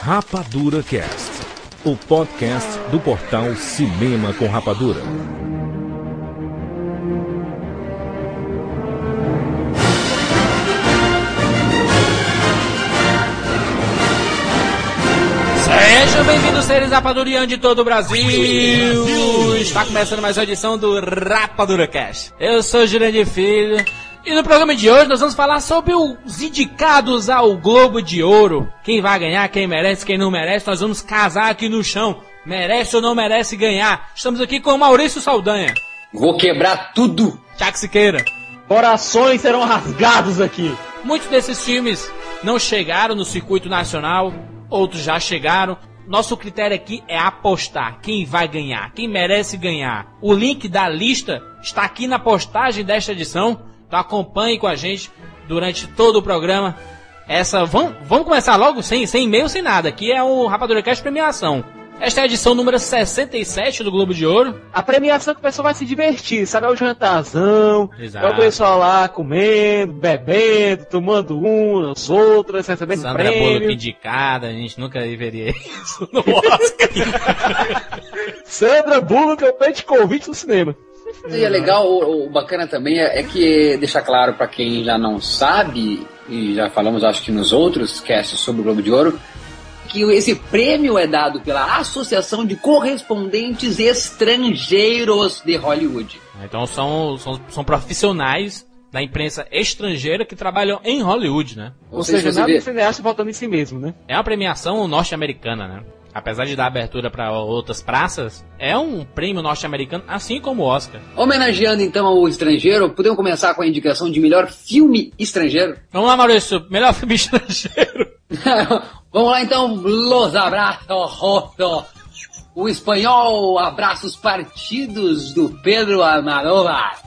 Rapadura Cast, o podcast do portal Cinema com Rapadura. Sejam bem-vindos, seres rapadurianos de todo o Brasil. Está começando mais uma edição do Rapadura Cast. Eu sou Jurandir Filho. E no programa de hoje nós vamos falar sobre os indicados ao Globo de Ouro. Quem vai ganhar, quem merece, quem não merece. Nós vamos casar aqui no chão. Merece ou não merece ganhar. Estamos aqui com o Maurício Saldanha. Vou quebrar tudo. Tiago Siqueira. Corações serão rasgados aqui. Muitos desses filmes não chegaram no circuito nacional, outros já chegaram. Nosso critério aqui é apostar quem vai ganhar, quem merece ganhar. O link da lista está aqui na postagem desta edição. Então acompanhe com a gente durante todo o programa. Essa vamos, vamos começar logo sem sem e-mail, sem nada. Aqui é o Rapadura Cast premiação. Esta é a edição número 67 do Globo de Ouro. A premiação que o pessoal vai se divertir, sabe? É o jantarzão, Exato. é o pessoal lá comendo, bebendo, tomando umas, outras, recebendo Sandra Bullock prêmio. indicada, a gente nunca veria isso no Oscar. Sandra Bullock é o pé de convite no cinema. E é legal, o, o bacana também é, é que deixa claro para quem já não sabe, e já falamos acho que nos outros casts sobre o Globo de Ouro, que esse prêmio é dado pela Associação de Correspondentes Estrangeiros de Hollywood. então são, são, são profissionais da imprensa estrangeira que trabalham em Hollywood, né? Ou, seja, nada vê- de cineasta voltando em si mesmo, né? É uma premiação norte-americana, né? Apesar de dar abertura para outras praças, é um prêmio norte-americano, assim como o Oscar. Homenageando então ao estrangeiro, podemos começar com a indicação de melhor filme estrangeiro? Vamos lá, Maurício, melhor filme estrangeiro. Vamos lá então, Los Abraços. O espanhol Abraços Partidos do Pedro Almodóvar.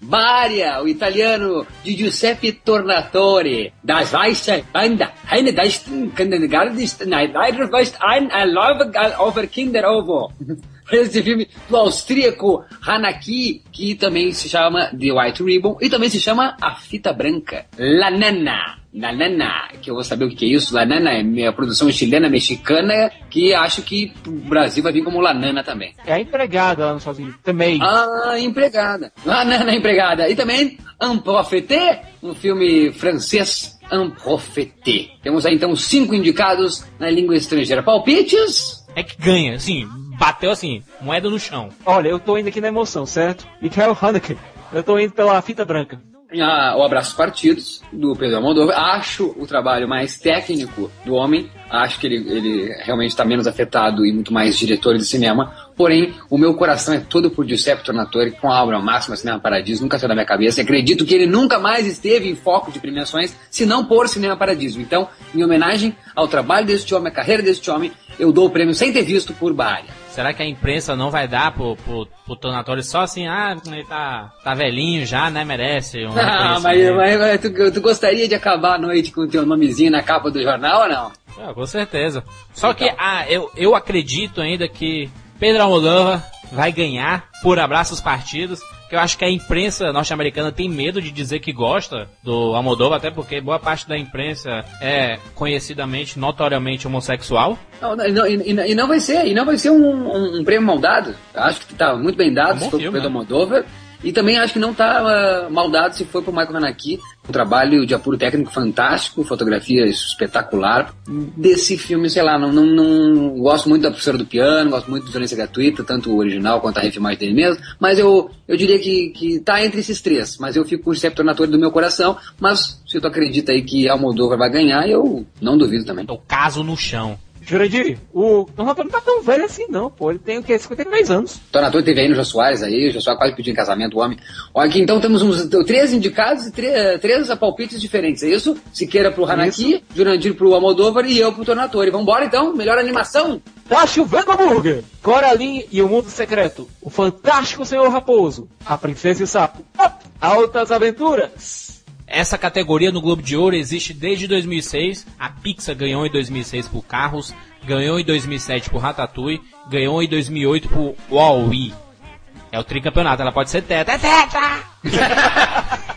Bária, o italiano de Giuseppe Tornatore. Das Weiße Banda. Eine das Kindergarten, nein, leider was ein Love over Kinder Ovo. Esse filme do austríaco Hanaki, que também se chama The White Ribbon e também se chama A Fita Branca. La Nana. La Nana, que eu vou saber o que é isso. La Nana é minha produção chilena, mexicana, que acho que o Brasil vai vir como La Nana também. É a empregada lá nos Estados Unidos também. Ah, empregada. La Nana empregada. E também Un Profete, um filme francês, Un Profete. Temos aí então cinco indicados na língua estrangeira. Palpites? É que ganha, assim, bateu assim, moeda no chão. Olha, eu tô indo aqui na emoção, certo? Michael Haneke. Eu tô indo pela fita branca. Ah, o Abraços Partidos, do Pedro Almodóvar. Acho o trabalho mais técnico do homem. Acho que ele, ele realmente está menos afetado e muito mais diretor de cinema. Porém, o meu coração é todo por Giuseppe Tornatore, com a obra máxima Cinema Paradiso. Nunca saiu da minha cabeça. Acredito que ele nunca mais esteve em foco de premiações, se não por Cinema Paradiso. Então, em homenagem ao trabalho deste homem, à carreira deste homem, eu dou o prêmio sem ter visto por Bahia. Será que a imprensa não vai dar pro, pro, pro Tornatório só assim, ah, ele tá, tá velhinho já, né, merece um Ah, mas, mas, mas tu, tu gostaria de acabar a noite com o teu nomezinho na capa do jornal ou não? Ah, com certeza. Só que ah, eu, eu acredito ainda que Pedro Almodóvar vai ganhar por abraços partidos. Que eu acho que a imprensa norte-americana tem medo de dizer que gosta do Almodóvar, até porque boa parte da imprensa é conhecidamente, notoriamente homossexual. Não, não, e, não- e- não vai ser, e não vai ser um, um- um prêmio mal dado. Acho que tá muito bem dado É um filme, Pedro né? Almodóvar. E também acho que não tá ah, mal dado se for pro Michael Hanaki. Um trabalho de apuro técnico fantástico, fotografia espetacular. Desse filme, sei lá, não, não, não- gosto muito da professora do piano, gosto muito do Violência Gratuita, tanto o original quanto a refilmagem dele mesmo. Mas eu, eu diria que, que tá entre esses três. Mas eu fico com o Giuseppe Tornatore do meu coração. Mas se tu acredita aí que Almodóvar vai ganhar, eu não duvido também. O caso no chão. Jurandir, o Tornatore não tá tão velho assim não, pô. Ele tem o quê? 53 anos. Tornador teve aí no Jô Soares aí, o Jô Soares quase pediu em casamento o homem. Olha aqui, então temos uns três indicados e três palpites diferentes, é isso? Siqueira pro Hanaki, Jurandir pro Almodóvar e eu pro Tornatore. Vambora então, melhor animação. Tá chovendo hambúrguer! Coraline e o Mundo Secreto. O Fantástico Senhor Raposo. A Princesa e o Sapo. Altas Aventuras. Essa categoria no Globo de Ouro existe desde 2006. A Pixar ganhou em 2006 por Carros, ganhou em 2007 por Ratatouille, ganhou em 2008 por Wall-E. É o tricampeonato, ela pode ser teta. É teta!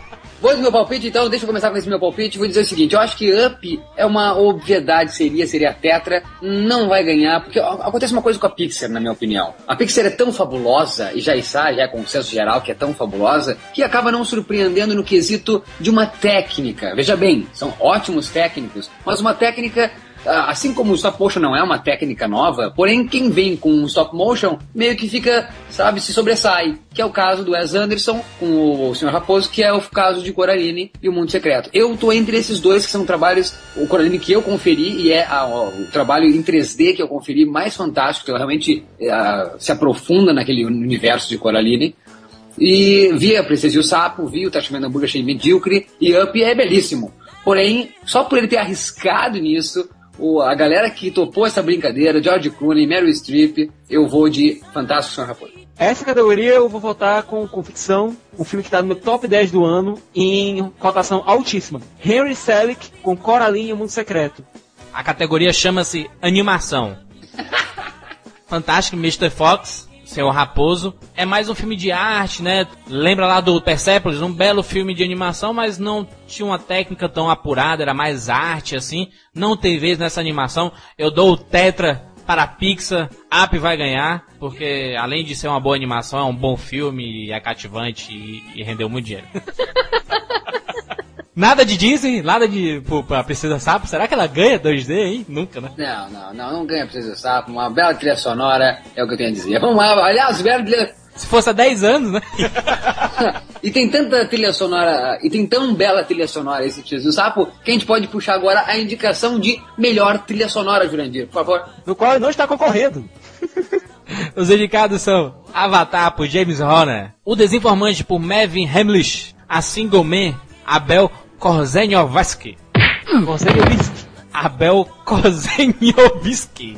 Vou do meu palpite, então, deixa eu começar com esse meu palpite. Vou dizer o seguinte: eu acho que Up é uma obviedade, seria, seria Tetra. Não vai ganhar, porque acontece uma coisa com a Pixar, na minha opinião. A Pixar é tão fabulosa, e já está, já é consenso geral que é tão fabulosa, que acaba não surpreendendo no quesito de uma técnica. Veja bem, são ótimos técnicos, mas uma técnica assim como o stop motion não é uma técnica nova, porém quem vem com o stop motion meio que fica, sabe, se sobressai, que é o caso do Wes Anderson com o Sr. Raposo, que é o caso de Coraline e o Mundo Secreto. Eu tô entre esses dois que são trabalhos, o Coraline que eu conferi e é a, o trabalho em 3D que eu conferi mais fantástico, que realmente uh, se aprofunda naquele universo de Coraline. E vi a Princesa e o Sapo, vi o Tachman Hamburger, achei medíocre, e Up é belíssimo. Porém, só por ele ter arriscado nisso, o, a galera que topou essa brincadeira, George Clooney, Meryl Streep, eu vou de Fantástico Senhor Raposo. Essa categoria eu vou votar com, ficção, um filme que está no meu top 10 do ano, em cotação altíssima. Henry Selick com Coraline e o Mundo Secreto. A categoria chama-se Animação. Fantástico Mr. Fox, Senhor Raposo. É mais um filme de arte, né? Lembra lá do Persepolis, um belo filme de animação, mas não tinha uma técnica tão apurada, era mais arte assim. Não tem vez nessa animação. Eu dou o Tetra para a Pixar, Up vai ganhar, porque além de ser uma boa animação, é um bom filme, é cativante e, e rendeu muito dinheiro. Nada de Disney, nada de pô, pra Princesa Sapo. Será que ela ganha 2D, hein? Nunca, né? Não, não, não, não ganha Princesa Sapo. Uma bela trilha sonora é o que eu tenho a dizer. Vamos lá, aliás, bela trilha... Se fosse há 10 anos, né? e tem tanta trilha sonora, e tem tão bela trilha sonora esse Princesa Sapo, que a gente pode puxar agora a indicação de melhor trilha sonora, Jurandir, por favor. No qual não está concorrendo. Os indicados são Avatar por James Horner, O Desinformante por Mevin Hamlish, A Single Man, Abel Korzeniowiski. Abel Korzeniowiski.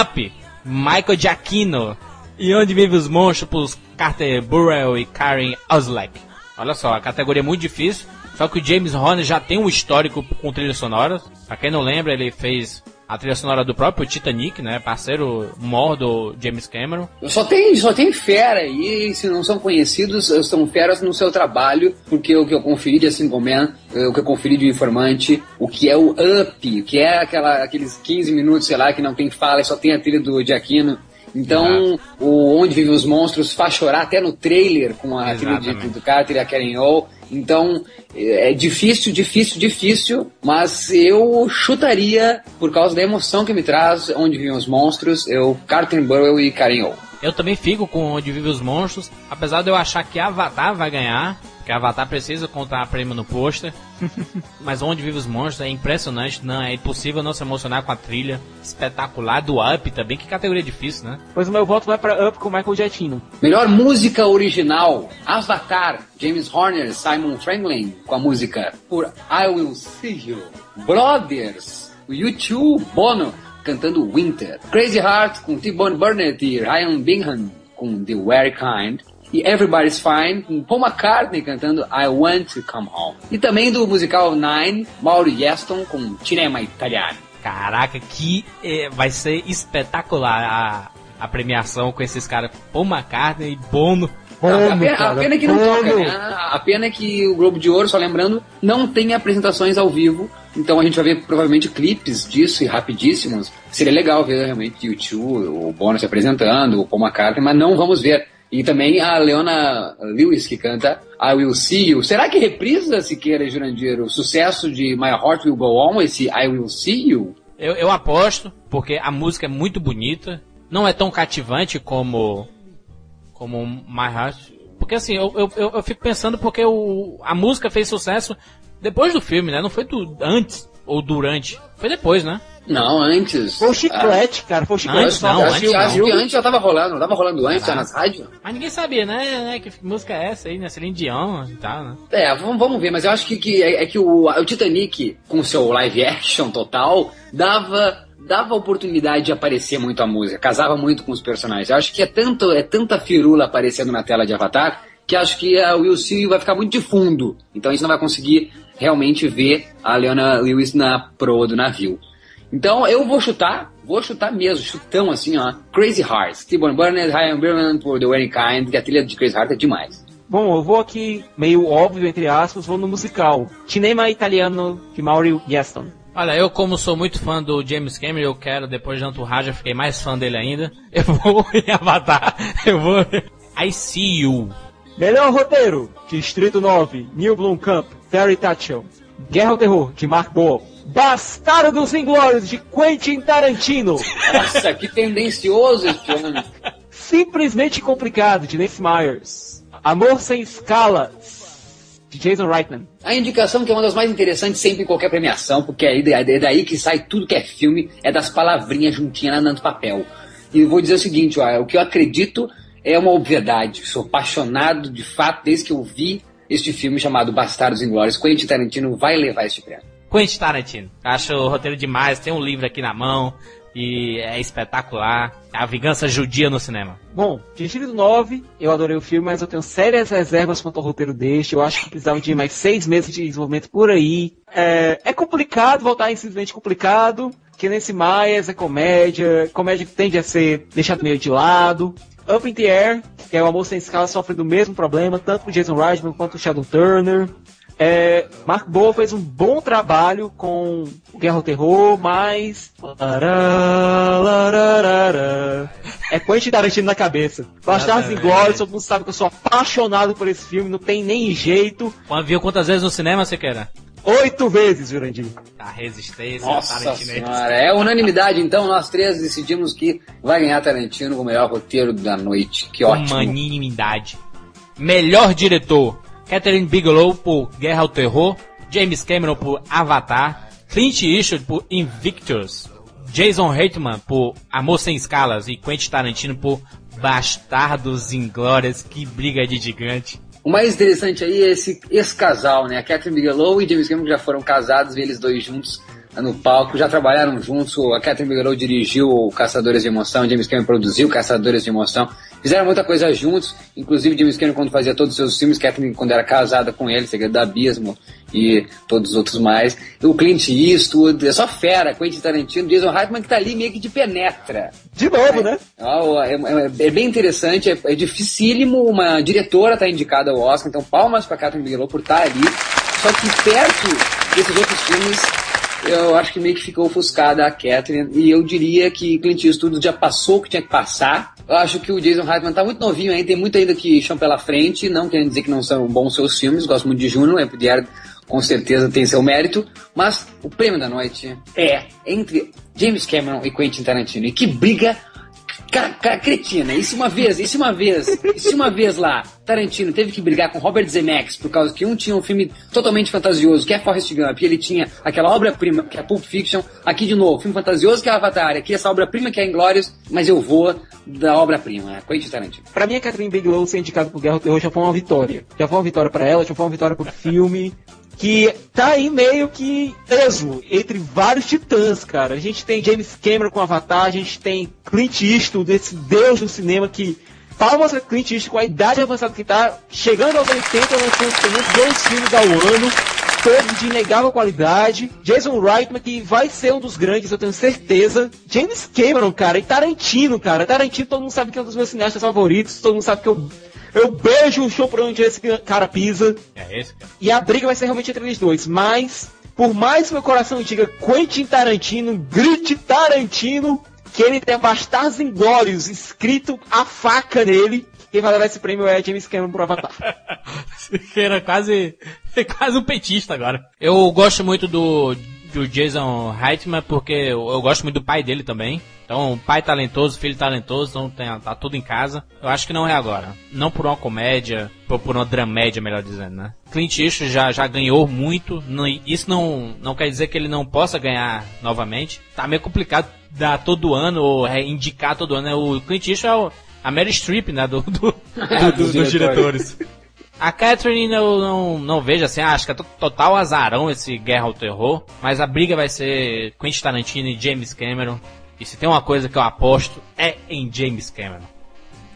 Up, Michael Giacchino. E Onde Vive os Monstros por Carter Burrell e Karen Oslek. Olha só, a categoria é muito difícil. Só que o James Horner já tem um histórico com trilhas sonoras. Pra quem não lembra, ele fez a trilha sonora do próprio Titanic, né? Parceiro mor do James Cameron. Só tem, só tem fera aí, se não são conhecidos, são feras no seu trabalho, porque o que eu conferi de Single Man, o que eu conferi de Informante, o que é o Up, que é aquela, aqueles 15 minutos, sei lá, que não tem fala, só tem a trilha do Giacchino. Então, o Onde Vivem os Monstros faz chorar até no trailer com a trilha do Carter e a Karen O. Então, é difícil, difícil, difícil, mas eu chutaria, por causa da emoção que me traz, Onde Vivem os Monstros, eu, Carter Burwell e Karen O. Eu também fico com Onde Vivem os Monstros, apesar de eu achar que Avatar vai ganhar, que Avatar precisa contar prêmio no pôster. Mas Onde Vive os Monstros é impressionante, não é impossível não se emocionar com a trilha espetacular do Up também, que categoria difícil, né? Pois o meu voto vai para Up com Michael Giacchino. Melhor música original, Avatar, James Horner, Simon Franklin com a música por I Will See You. Brothers, U2, Bono cantando Winter. Crazy Heart com T-Bone Burnett e Ryan Bingham com The Very Kind e Everybody's Fine, com Paul McCartney cantando I Want to Come Home. E também do musical Nine, Mauro Yeston com Cinema Italiano. Caraca, que é, vai ser espetacular a, a premiação com esses caras, Paul McCartney e Bono. Bono, a, pena, a pena é que não toca, né? A pena é que o Globo de Ouro, só lembrando, não tem apresentações ao vivo. Então a gente vai ver provavelmente clipes disso e rapidíssimos. Seria legal ver realmente o YouTube, o Bono se apresentando, o Paul McCartney, mas não vamos ver. E também a Leona Lewis, que canta I Will See You. Será que reprisa, Siqueira e Jurandir, o sucesso de My Heart Will Go On, esse I Will See You? Eu, eu aposto, porque a música é muito bonita. Não é tão cativante como, como My Heart. Porque assim, eu, eu, eu fico pensando porque o, a música fez sucesso depois do filme, né? Não foi do, antes ou durante. Foi depois, né? Não, antes. Foi o chiclete, ah. cara. Foi o chiclete. Antes, não, acho, antes, acho não. que antes já tava rolando. Não tava rolando antes, já nas rádios. Mas ninguém sabia, né, né? Que música é essa aí, né? Celine Dion e tal, né? É, vamos, ver. Mas eu acho que, que é, é que o, o Titanic, com seu live action total, dava dava oportunidade de aparecer muito a música, casava muito com os personagens. Eu acho que é tanto é tanta firula aparecendo na tela de Avatar que acho que a Will See vai ficar muito de fundo. Então a gente não vai conseguir realmente ver a Leona Lewis na proa do navio. Então eu vou chutar, vou chutar mesmo, chutão assim, ó. Crazy Hearts, T-Bone Burnett, Ryan Berman por The Wedding Kind, que a trilha de Crazy Heart é demais. Bom, eu vou aqui, meio óbvio, entre aspas, vou no musical. Cinema Italiano de Mauro Gaston. Olha, eu como sou muito fã do James Cameron, eu quero, depois de Entourage, eu fiquei mais fã dele ainda. Eu vou em Avatar, eu vou... I See You. Melhor roteiro, Distrito 9, Neil Blomkamp, Terry Tatchell. Guerra ao Terror, de Mark Boal. Bastardo dos Inglórios, de Quentin Tarantino. Nossa, que tendencioso este homem. Simplesmente Complicado, de Nancy Myers. Amor Sem Escalas, de Jason Reitman. A indicação que é uma das mais interessantes sempre em qualquer premiação, porque é é daí que sai tudo que é filme, é das palavrinhas juntinhas no papel. E eu vou dizer o seguinte, ó, o que eu acredito é uma obviedade. Sou apaixonado de fato desde que eu vi este filme chamado Bastardos Inglórios. Quentin Tarantino vai levar este prêmio. Quentin Tarantino. Acho o roteiro demais, tem um livro aqui na mão e é espetacular. A vingança judia no cinema. Bom, Distrito 9, eu adorei o filme, mas eu tenho sérias reservas quanto ao roteiro deste. Eu acho que precisava de mais seis meses de desenvolvimento por aí. É, é complicado voltar em simplesmente complicado, que nesse Myers é comédia, comédia que tende a ser deixado meio de lado. Up in the Air, que é o Amor Sem Escala, sofre do mesmo problema, tanto o Jason Reitman quanto o Shadow Turner. É, Mark Boa fez um bom trabalho com Guerra ao Terror, mas. É Quentin Tarantino na cabeça. Bastardos Inglórios, todo mundo sabe que eu sou apaixonado por esse filme, não tem nem jeito. Viu quantas vezes no cinema você quer? Oito vezes, Jurandir. A resistência, Nossa Tarantino. senhora, é unanimidade então, nós três decidimos que vai ganhar Tarantino com o melhor roteiro da noite. Que ótimo. Unanimidade. Melhor diretor: Catherine Bigelow por Guerra ao Terror, James Cameron por Avatar, Clint Eastwood por Invictus, Jason Reitman por Amor Sem Escalas e Quentin Tarantino por Bastardos Inglórias. Que briga de gigante. O mais interessante aí é esse, esse casal, né? A Catherine Bigelow e James Cameron já foram casados, e eles dois juntos no palco, já trabalharam juntos. A Catherine Bigelow dirigiu Caçadores de Emoção, James Cameron produziu Caçadores de Emoção. Fizeram muita coisa juntos, inclusive James Cameron quando fazia todos os seus filmes, Catherine quando era casada com ele, Segredo do Abismo e todos os outros mais. O Clint Eastwood, é só fera, Quentin Tarantino, Jason Reitman que tá ali meio que de penetra. De novo, né? É, é, é bem interessante, é, é dificílimo uma diretora estar tá indicada ao Oscar, então palmas pra Catherine Bigelow por estar tá ali. Só que perto desses outros filmes, eu acho que meio que ficou ofuscada a Catherine, e eu diria que Clint Eastwood já passou o que tinha que passar. Eu acho que o Jason Reitman tá muito novinho ainda, tem muito ainda que chão pela frente, não querendo dizer que não são bons seus filmes, gosto muito de Juno, é Pierre com certeza tem seu mérito, mas o prêmio da noite é entre James Cameron e Quentin Tarantino. E que briga Cara, cara, cretina, isso uma vez, isso uma vez, isso uma vez lá, Tarantino teve que brigar com Robert Zemeckis por causa que um tinha um filme totalmente fantasioso, que é Forrest Gump, e ele tinha aquela obra-prima, que é Pulp Fiction, aqui de novo, filme fantasioso que é Avatar, aqui essa obra-prima que é Inglórios, mas eu vou da obra-prima, é Quentin Tarantino. Pra mim, a Catherine Bigelow ser indicada pro Guerra do Terror já foi uma vitória. Já foi uma vitória para ela, já foi uma vitória pro filme, que tá aí meio que esmo entre vários titãs, cara. A gente tem James Cameron com Avatar, a gente tem Clint Eastwood, esse deus do cinema que palmas a Clint Eastwood com a idade avançada que tá, chegando aos 80, lançando pelo dois filmes ao ano, todos de inegável qualidade. Jason Reitman, que vai ser um dos grandes, eu tenho certeza. James Cameron, cara, e Tarantino, cara. Tarantino, todo mundo sabe que é um dos meus cineastas favoritos, todo mundo sabe que eu eu beijo o show por onde esse cara pisa. É esse, cara. E a briga vai ser realmente entre eles dois. Mas, por mais que meu coração diga Quentin Tarantino, grite Tarantino, que ele tem Bastardos Inglórios escrito a faca nele, quem vai levar esse prêmio é James Cameron por Avatar. Era quase, quase um petista agora. Eu gosto muito do, do Jason Reitman porque eu, eu gosto muito do pai dele também. Então, pai talentoso, filho talentoso, então tem, tá tudo em casa. Eu acho que não é agora. Não por uma comédia, ou por uma dramédia, melhor dizendo, né? Clint Eastwood já, já ganhou muito. Não, isso não, não quer dizer que ele não possa ganhar novamente. Tá meio complicado dar todo ano, ou indicar todo ano. Né? O Clint Eastwood é o, a Mary Streep, né? Do, do, do, do dos diretores. A Catherine eu não, não vejo assim, acho que é total azarão esse Guerra ao Terror, mas a briga vai ser Quentin Tarantino e James Cameron. E se tem uma coisa que eu aposto é em James Cameron.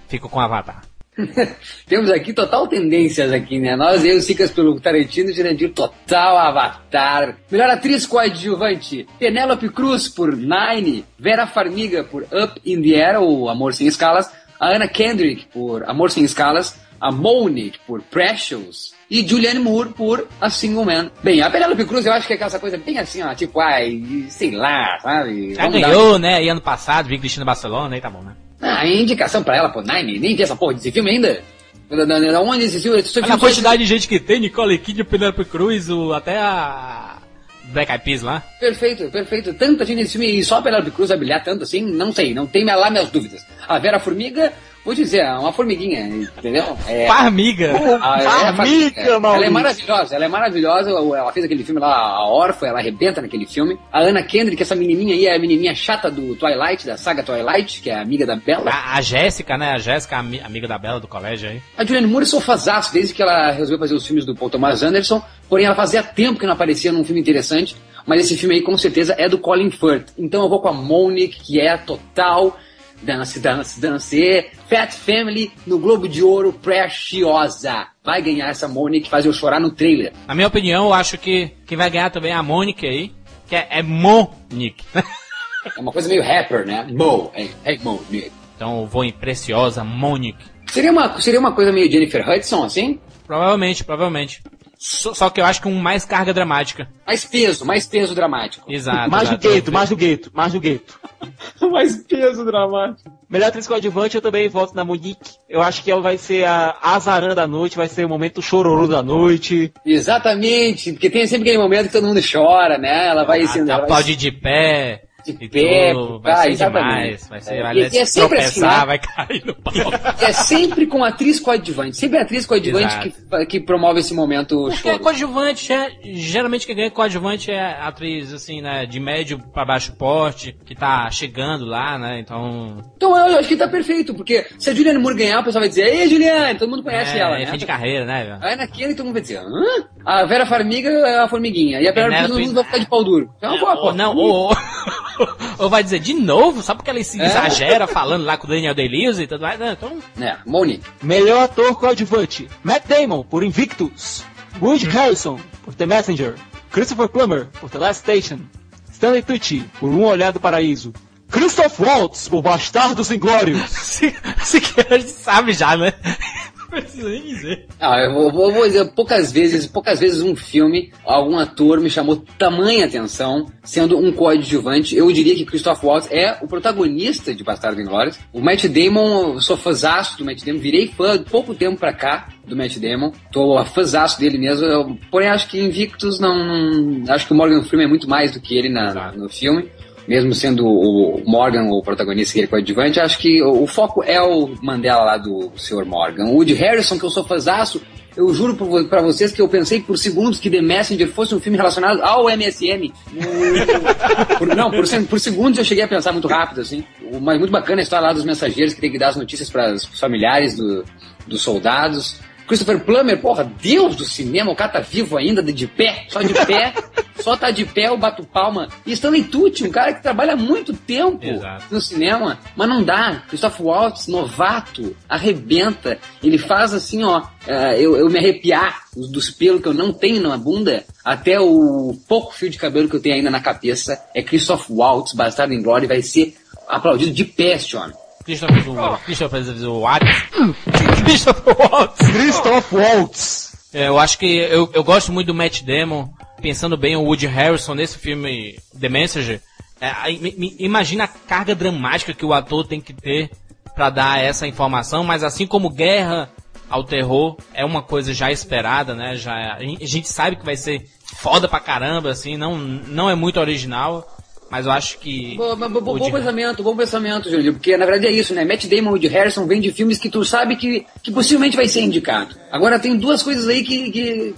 Fico com Avatar. Temos aqui total tendências aqui, né? Nós e os Cicas pelo Tarantino e Jurandir total Avatar. Melhor atriz coadjuvante, Penélope Cruz por Nine, Vera Farmiga por Up in the Air, ou Amor Sem Escalas, a Anna Kendrick por Amor Sem Escalas, a Monique por Precious e Julianne Moore por A Single Man. Bem, a Penelope Cruz eu acho que é aquela coisa bem assim, ó, tipo, ai, sei lá, sabe? Já ganhou, dar... né? E ano passado, vi Cristina Barcelona, aí tá bom, né? Ah, indicação pra ela, pô, Nine, nem vi essa porra desse filme ainda. Da onde esse filme? Esse filme a quantidade de gente que tem, Nicole Kidman, Penelope Cruz, o, até a Black Eyed Peas lá. Perfeito, perfeito. Tanta gente nesse filme e só a Penelope Cruz vai brilhar tanto assim, não sei, não tem lá minhas dúvidas. A Vera Formiga, vou dizer, é uma formiguinha, entendeu? É, Farmiga! A, é, Farmiga, é, Ela é maravilhosa, ela é maravilhosa. Ela fez aquele filme lá, A Órfã, ela arrebenta naquele filme. A Ana Kendrick, essa menininha aí, é a menininha chata do Twilight, da saga Twilight, que é amiga da Bella. A, a Jéssica, né? A Jéssica, amiga da Bella do colégio aí. A Julianne Moore sou fazaço, desde que ela resolveu fazer os filmes do Paul Thomas Anderson. Porém, ela fazia tempo que não aparecia num filme interessante. Mas esse filme aí, com certeza, é do Colin Firth. Então eu vou com a Monique, que é a total Dance, dance, dance. Fat Family no Globo de Ouro, preciosa. Vai ganhar essa Monique, faz eu chorar no trailer. Na minha opinião, eu acho que quem vai ganhar também é a Monique aí, que é, é Monique. é uma coisa meio rapper, né? Mo, é, é Monique. Então eu vou em Preciosa Monique. Seria uma, seria uma coisa meio Jennifer Hudson, assim? Provavelmente, provavelmente. Só, que eu acho que um mais carga dramática. Mais peso, mais peso dramático. Exato. Mais do gueto, mais do gueto, mais do gueto. mais peso dramático. Melhor atriz coadjuvante, eu também voto na Monique. Eu acho que ela vai ser a azarã da noite, vai ser o momento chororô da noite. Exatamente, porque tem sempre aquele momento que todo mundo chora, né? Ela vai... Ah, sendo, ela aplaude vai... de pé de pé, vai ser demais, vai ser, vai e, é sempre assim, né? vai cair no palco. É sempre com atriz coadjuvante, sempre a atriz coadjuvante que, que promove esse momento Porque choro. coadjuvante, é, geralmente quem ganha coadjuvante é atriz, assim, né, de médio para baixo porte, que tá chegando lá, né, então... Então eu acho que tá perfeito, porque se a Juliane Moore ganhar, o pessoal vai dizer, ei Juliane, todo mundo conhece é, ela, é né? fim de carreira, né? Aí naquele todo mundo vai dizer, hã? A Vera Farmiga é a formiguinha, e a Vera todo mundo vai ficar de pau duro. Então, é, boa, ou, não, ou, ou vai dizer de novo, só porque ele se é. exagera falando lá com o Daniel Day-Lewis e tudo mais. Né? Então... É, Monique. Melhor ator coadjuvante: Matt Damon, por Invictus. Woody Harrison, por The Messenger. Christopher Plummer, por The Last Station. Stanley Tucci, por Um Olhar do Paraíso. Christoph Waltz, por Bastardos Inglórios. Se, se que a gente sabe já, né? Precisa nem dizer. Ah, eu vou, vou, vou, dizer, poucas vezes, poucas vezes um filme, algum ator me chamou tamanha atenção, sendo um coadjuvante. Eu diria que Christoph Waltz é o protagonista de Bastardo Inglórios. O Matt Damon, eu sou fãzaço do Matt Damon, virei fã pouco tempo pra cá do Matt Damon. Tô fãzaço dele mesmo. Eu, porém, acho que Invictus não, não, Acho que o Morgan Freeman é muito mais do que ele na, no filme mesmo sendo o Morgan o protagonista que ele é coadjuvante, acho que o, foco é o Mandela lá do Sr. Morgan. O Woody Harrison, que eu sou fãzaço, eu juro para vocês que eu pensei por segundos que The Messenger fosse um filme relacionado ao MSN. por, não, por, por, segundos eu cheguei a pensar muito rápido, assim. Mas muito bacana a história lá dos mensageiros que tem que dar as notícias para os familiares do, dos soldados. Christopher Plummer, porra, Deus do cinema, o cara tá vivo ainda, de pé, só de pé, só tá de pé, eu bato palma. E Stanley Tucci, um cara que trabalha muito tempo Exato. no cinema, mas não dá. Christopher Waltz, novato, arrebenta. Ele faz assim, ó, uh, eu, eu me arrepiar dos pelos que eu não tenho na bunda, até o pouco fio de cabelo que eu tenho ainda na cabeça, é Christoph Waltz, Bastardo em Glória, vai ser aplaudido de pé esse homem. Christopher, o, Christopher Waltz. Christopher Waltz. Christopher Waltz. É, eu acho que eu, eu gosto muito do Matt Damon, pensando bem o Woody Harrison nesse filme The Messenger. É, imagina a carga dramática que o ator tem que ter para dar essa informação, mas assim como Guerra ao Terror é uma coisa já esperada, né? Já, a gente sabe que vai ser foda pra caramba, assim, não, não é muito original. Mas eu acho que. Bom, bom, bom, bom pensamento, bom pensamento, Júlio. Porque na verdade é isso, né? Matt Damon e Woody Harrison vêm de filmes que tu sabe que, que possivelmente vai ser indicado. Agora tem duas coisas aí que, que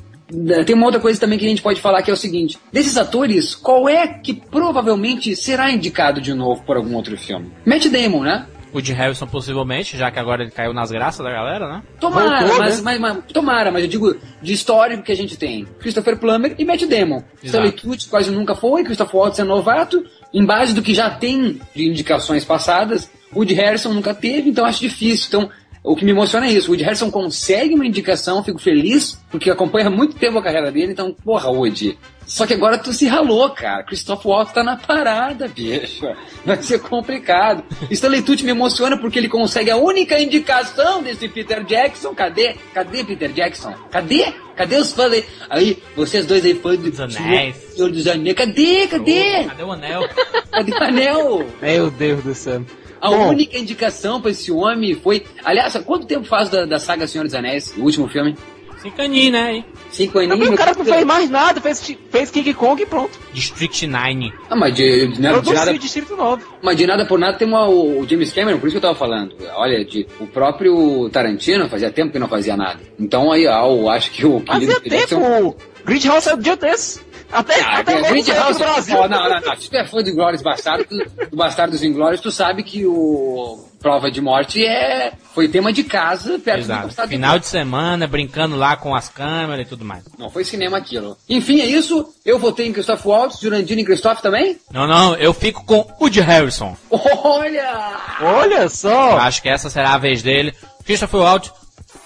tem uma outra coisa também que a gente pode falar que é o seguinte: desses atores, qual é que provavelmente será indicado de novo por algum outro filme? Matt Damon, né? O de Harrison possivelmente, já que agora ele caiu nas graças da galera, né? Tomara, Voltou, mas, né? mas, mas, tomara, mas eu digo de histórico que a gente tem. Christopher Plummer e Matt Damon. Stanley Tucci quase nunca foi, Christopher Waltz é novato, em base do que já tem de indicações passadas, Woody Harrison nunca teve, então acho difícil. Então, o que me emociona é isso. O Woody Harrison consegue uma indicação, fico feliz, porque acompanha há muito tempo a carreira dele, então, porra, Woody. Só que agora tu se ralou, cara. Christoph Waltz tá na parada, bicho. Vai ser complicado. Stanley Tucci me emociona porque ele consegue a única indicação desse Peter Jackson. Cadê? Cadê Peter Jackson? Cadê? Cadê os fãs aí? Aí, vocês dois aí, fãs do Dos anéis. Senhor dos Anéis. Cadê? Cadê? Cadê o anel? Cadê o anel? Meu Deus do céu. A Bom. única indicação pra esse homem foi. Aliás, quanto tempo faz da, da saga Senhor dos Anéis, o último filme? Cinco aninhos, né? hein? Cinco Também aninhos. o cara não fez mais nada, fez, fez King Kong e pronto. District 9. Ah, mas de, de, nada- de Produziu nada, o Distrito 9. mas de nada por nada tem uma, o, o James Cameron, por isso que eu tava falando. Olha, de, o próprio Tarantino fazia tempo que não fazia nada. Então aí, ah, eu acho que o Fazia Jackson- tempo. O Greenhouse é do dia desse. Até, Ah, até não saiu House, do Brasil. Não, não, não. Se tu é fã do Glórias Bastardos, do Bastardos Inglórios, tu sabe que o Prova de Morte é foi tema de casa perto do Exato. Bastardos Final de semana, brincando lá com as câmeras e tudo mais. Não foi cinema aquilo. Enfim, é isso. Eu votei em Christoph Waltz, Jurandino em Christoph também. Não, não, eu fico com Woody Harrison. Olha! Olha Eu só. acho que essa será a vez dele. Christopher Waltz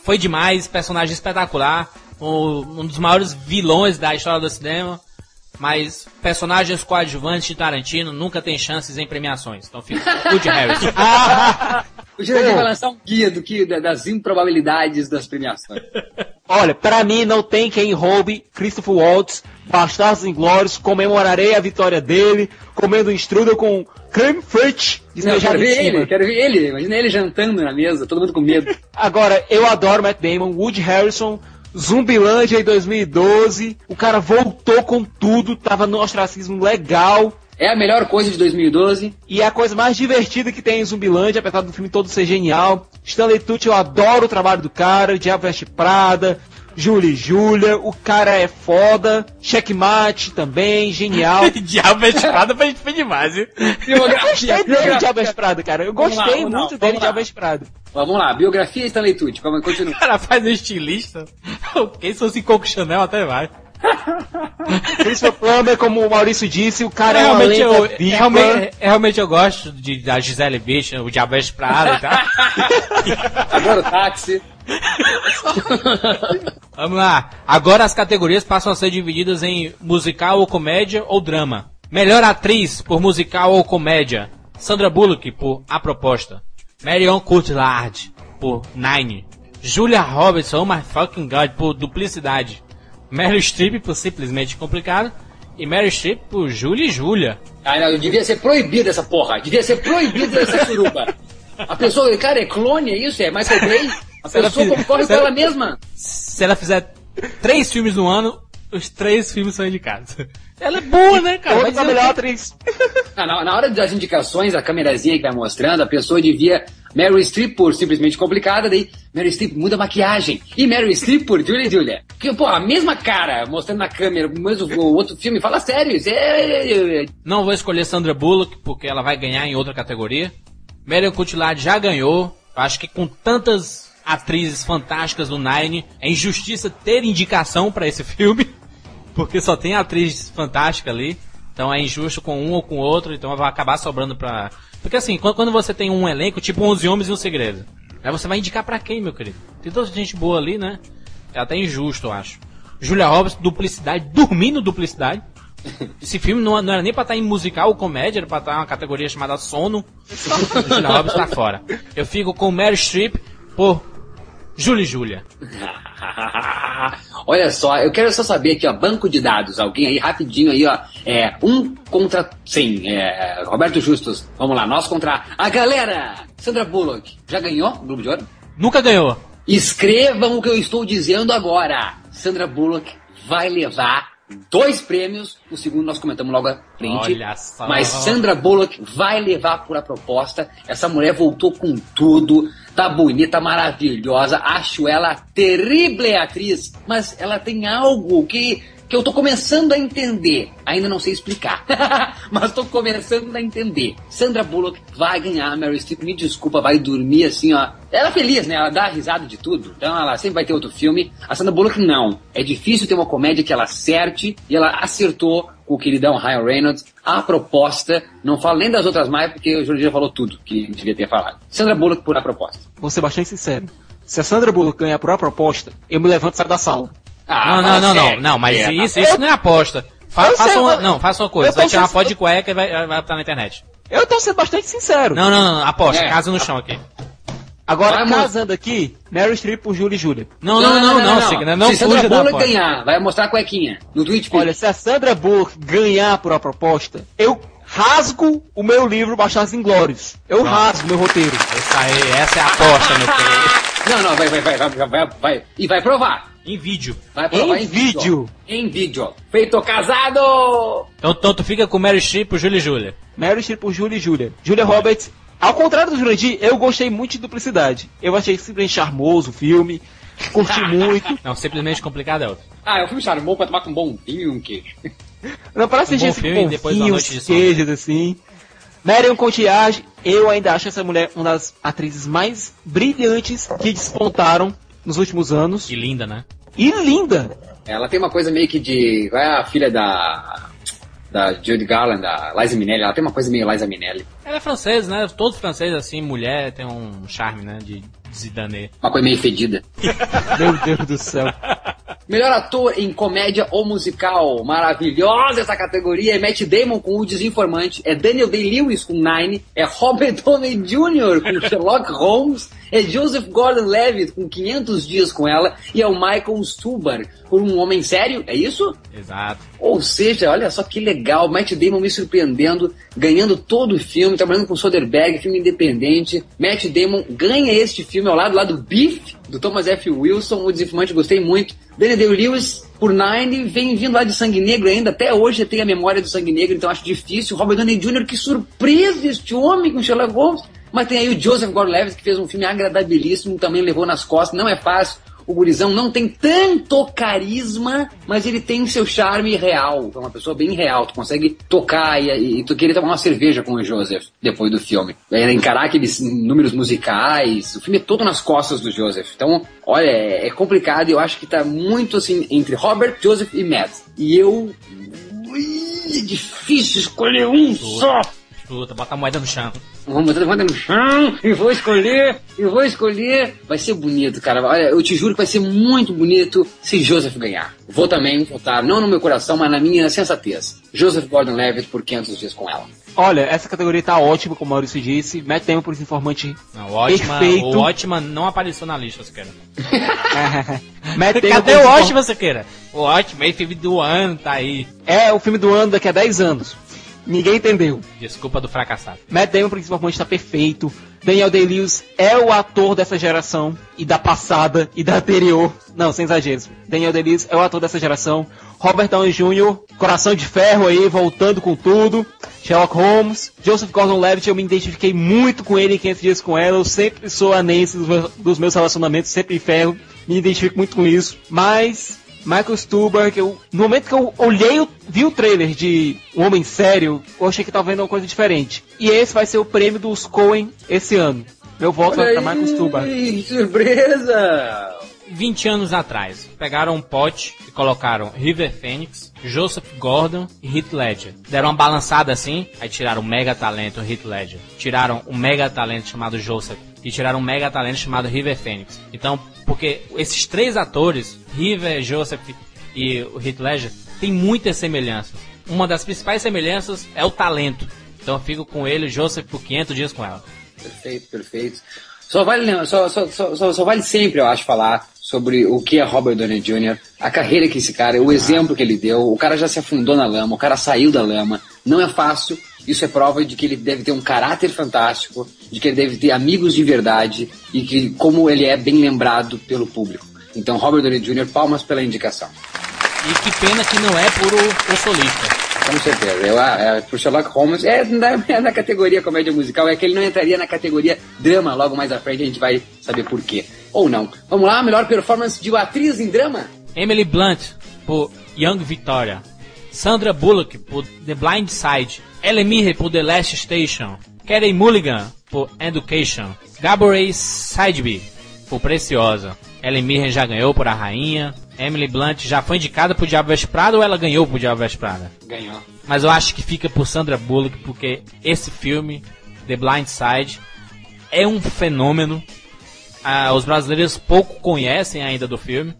foi demais, personagem espetacular, um, um dos maiores vilões da história do cinema. Mas personagens coadjuvantes de Tarantino nunca tem chances em premiações. Então fica com Woody Harrison. O Jurandino Pô. vai lançar um guia do que, da- das improbabilidades das premiações. Olha, pra mim não tem quem roube Christopher Waltz, Bastardos Inglórios, comemorarei a vitória dele, comendo um strudel com creme frite Não, quero ver cima. ele, quero ver ele. Imagina ele jantando na mesa, todo mundo com medo. Agora, eu adoro Matt Damon, Woody Harrison, Zumbilândia em 2012, o cara voltou com tudo, tava no ostracismo legal, É a melhor coisa de 2012. e é a coisa mais divertida que tem em Zumbilândia, apesar do filme todo ser genial. Stanley Tucci, eu adoro o trabalho do cara, Diabo Veste Prada, Julie e Júlia, o cara é foda, Checkmate também, genial. Diabo é espada foi, foi demais, viu? Eu gostei dele, Diabo Prada, cara, eu Vamos gostei vamos lá, muito vamos dele. Diabo Prada. Vamos lá, biografia Stanley Tucci. Como continua? O cara faz um estilista. Quem se fosse Coco Chanel até vai. Christopher Plummer, como o Maurício disse, o cara é, uma realmente, lenda eu, viva. realmente, realmente eu gosto de, da Gisele Bündchen, o Diabo Veste Prada e tal. Adoro táxi. Vamos lá. Agora as categorias passam a ser divididas em musical ou comédia ou drama. Melhor atriz por musical ou comédia. Sandra Bullock por A Proposta. Marion Cotillard por Nine. Julia Roberts, oh my fucking god, por Duplicidade. Meryl Streep por Simplesmente Complicado. E Meryl Streep por Julia e Julia. Ah, não, devia ser proibida essa porra. Devia ser proibida essa suruba. A pessoa, cara, é clone, é isso? É Michael Bay? A pessoa fizer- concorre se com ela- ela mesma. Se ela fizer três filmes no ano, os três filmes são indicados. Ela é boa, né, cara? Vai Outra melhor atriz. Ah, na, na hora das indicações, a câmerazinha que vai mostrando, a pessoa devia Meryl Streep por simplesmente complicada, daí Meryl Streep muda a maquiagem. E Meryl Streep por Julia Julia. Porque, pô, a mesma cara mostrando na câmera, mas o, o outro filme, fala sério, isso é... Não vou escolher Sandra Bullock, porque ela vai ganhar em outra categoria. Marion Cotillard já ganhou. Acho que com tantas atrizes fantásticas no Nine, é injustiça ter indicação pra esse filme, porque só tem atriz fantástica ali. Então é injusto com um ou com outro, então vai acabar sobrando pra... Porque assim, quando, você tem um elenco, tipo 11 Homens e um Segredo, aí você vai indicar pra quem, meu querido? Tem toda gente boa ali, né? É até injusto, eu acho. Julia Roberts, duplicidade, dormindo duplicidade. Esse filme não, não era nem pra estar em musical ou comédia, era pra estar em uma categoria chamada sono. Julia Roberts tá fora. Eu fico com Mary Streep por Julie Julia. Olha só, eu quero só saber aqui, ó, banco de dados, alguém aí rapidinho aí, ó, é, um contra 100, é, Roberto Justus, vamos lá, nós contra a galera, Sandra Bullock, já ganhou o Globo de Ouro? Nunca ganhou. Escrevam o que eu estou dizendo agora, Sandra Bullock vai levar dois prêmios, o segundo nós comentamos logo à frente, Olha só. mas Sandra Bullock vai levar por a proposta, essa mulher voltou com tudo, tá bonita, maravilhosa, acho ela terrível atriz, mas ela tem algo que, que eu tô começando a entender, ainda não sei explicar, mas tô começando a entender. Sandra Bullock vai ganhar, Mary Streep, me desculpa, vai dormir assim, ó, ela é feliz, né? Ela dá risada de tudo. Então ela sempre vai ter outro filme. A Sandra Bullock não. É difícil ter uma comédia que ela acerte e ela acertou com o queridão Ryan Reynolds. A proposta, não falo nem das outras mais, porque o Júlio já falou tudo que devia ter falado. Sandra Bullock por a proposta. Vou ser bastante sincero. Se a Sandra Bullock ganhar por a proposta, eu me levanto e saio da sala. Não, não, não, não, não, mas É, isso, isso não é aposta. Fa- Eu faça sei, uma, eu- não, faça uma coisa. eu Vai tirar uma foto de cueca e vai, vai botar na internet. Eu tô sendo bastante sincero. Não, não, não, aposta. É. Casa no chão aqui. Agora, Vai, casando aqui, Mary Streep por Julie e Julia. Não, não, não, não, Signa, não Se Sandra Bullock ganhar, vai mostrar a cuequinha no Twitch. Olha, se a Sandra Bullock ganhar por a proposta, eu rasgo o meu livro Bastardos Inglórios. Eu rasgo meu roteiro. Isso aí, essa é a aposta, meu querido. Não, não, vai, vai, vai, vai, vai, vai, vai. E vai provar. Em vídeo. Vai provar Em em, vídeo. Em vídeo. Feito casado! Então, então tu fica com Mary Streep por Júlia e Júlia. Mary Streep por Julia e Julia. Julia Roberts, ao contrário do Jurandir, eu gostei muito de duplicidade. Eu achei simplesmente charmoso o filme, curti muito. Não, simplesmente complicado é outro. Ah, é um filme charmoso pra tomar com um bom vinho, um queijo. Não parece Um gente filme com depois vinhos, noite queijos, assim. Marion Cotillard, eu ainda acho essa mulher uma das atrizes mais brilhantes que despontaram nos últimos anos. Que linda, né? E linda! Ela tem uma coisa meio que de. Qual é a filha da. Da Judy Garland, da Liza Minnelli? Ela tem uma coisa meio Liza Minnelli. Ela é francesa, né? Todos franceses, assim, mulher, tem um charme, né? De Zidane. Uma coisa meio fedida. Meu Deus do céu. Melhor ator em comédia ou musical. Maravilhosa essa categoria. É Matt Damon com O Desinformante. É Daniel Day-Lewis com Nine. É Robert Downey Jr. com Sherlock Holmes. É Joseph Gordon-Levitt com 500 dias com ela. E é o Michael Stuhlbarg por Um Homem Sério. É isso? Exato. Ou seja, olha só que legal, Matt Damon me surpreendendo, ganhando todo o filme, trabalhando com Soderbergh, filme independente. Matt Damon ganha este filme ao lado lá do Beef, do Thomas F. Wilson, o desinformante, gostei muito. Daniel Day-Lewis por Nine, vem vindo lá de Sangue Negro ainda, até hoje tem a memória do Sangue Negro, então acho difícil. Robert Downey Jr., que surpresa este homem com Sherlock Holmes. Mas tem aí o Joseph Gordon-Levitt, que fez um filme agradabilíssimo, também levou nas costas, não é fácil. O gurizão não tem tanto carisma, mas ele tem seu charme real. É uma pessoa bem real. Tu consegue tocar e, e tu queria tomar uma cerveja com o Joseph depois do filme. É, encarar aqueles números musicais. O filme é todo nas costas do Joseph. Então, olha, é, é complicado e eu acho que tá muito assim entre Robert, Joseph e Matt. E eu. Ui, é difícil escolher um só. Chuta, bota a moeda no chão. Vou botar a moeda no chão e vou escolher, e vou escolher. Vai ser bonito, cara. Olha, eu te juro que vai ser muito bonito se Joseph ganhar. Vou também votar, não no meu coração, mas na minha sensatez. Joseph Gordon-Levitt por 500 dias com ela. Olha, essa categoria tá ótima, como o Maurício disse. Matt Damon por esse informante Não, o ótima, Perfeito. o ótima não apareceu na lista, Siqueira. Matt Damon Cadê por o esse ótima, Siqueira? O ótimo, aí filme do ano, tá aí. É o filme do ano daqui a 10 anos. Ninguém entendeu. Desculpa do fracassado. Matt Damon, principalmente, está perfeito. Daniel Day-Lewis é o ator dessa geração, e da passada, e da anterior. Não, sem exageros. Daniel Day-Lewis é o ator dessa geração. Robert Downey Jr., coração de ferro aí, voltando com tudo. Sherlock Holmes. Joseph Gordon-Levitt, eu me identifiquei muito com ele em 500 Dias com Ela. Eu sempre sou a Nancy dos meus, dos meus relacionamentos, sempre em ferro. Me identifico muito com isso. Mas... Michael Stuhlbarg, eu, no momento que eu olhei, o- vi o trailer de Um Homem Sério, eu achei que tava vendo uma coisa diferente. E esse vai ser o prêmio dos Coen esse ano. Meu voto vai pra Michael. Ih, surpresa! 20 anos atrás, pegaram um pote e colocaram River Phoenix, Joseph Gordon e Heath Ledger. Deram uma balançada assim, aí tiraram um mega talento Heath Ledger. Tiraram um mega talento chamado Joseph e tiraram um mega talento chamado River Phoenix. Então, porque esses três atores, River, Joseph e o Heath Ledger, têm muitas semelhanças. Uma das principais semelhanças é o talento. Então eu fico com ele, Joseph, por 500 dias com ela. Perfeito, perfeito. Só vale, só, só, só, só, só vale sempre, eu acho, falar sobre o que é Robert Downey Jr., a carreira que esse cara, o exemplo que ele deu, o cara já se afundou na lama, o cara saiu da lama, não é fácil, isso é prova de que ele deve ter um caráter fantástico, de que ele deve ter amigos de verdade e que como ele é bem lembrado pelo público. Então, Robert Downey Jr., palmas pela indicação. E que pena que não é por o, o solista. Com certeza. Eu, ah, é, pro Sherlock Holmes é na, é na categoria comédia musical, é que ele não entraria na categoria drama logo mais à frente, a gente vai saber por quê. Ou não. Vamos lá, melhor performance de uma atriz em drama? Emily Blunt por Young Victoria, Sandra Bullock por The Blind Side, Ellen Mirren por The Last Station, Carey Mulligan por Education, Gabourey Sideby por Preciosa. Ellen Mirren já ganhou por A Rainha. Emily Blunt já foi indicada pro Diabo Veste Prada ou ela ganhou pro Diabo Veste Prada? Ganhou. Mas eu acho que fica por Sandra Bullock, porque esse filme, The Blind Side, é um fenômeno. Ah, os brasileiros pouco conhecem ainda do filme,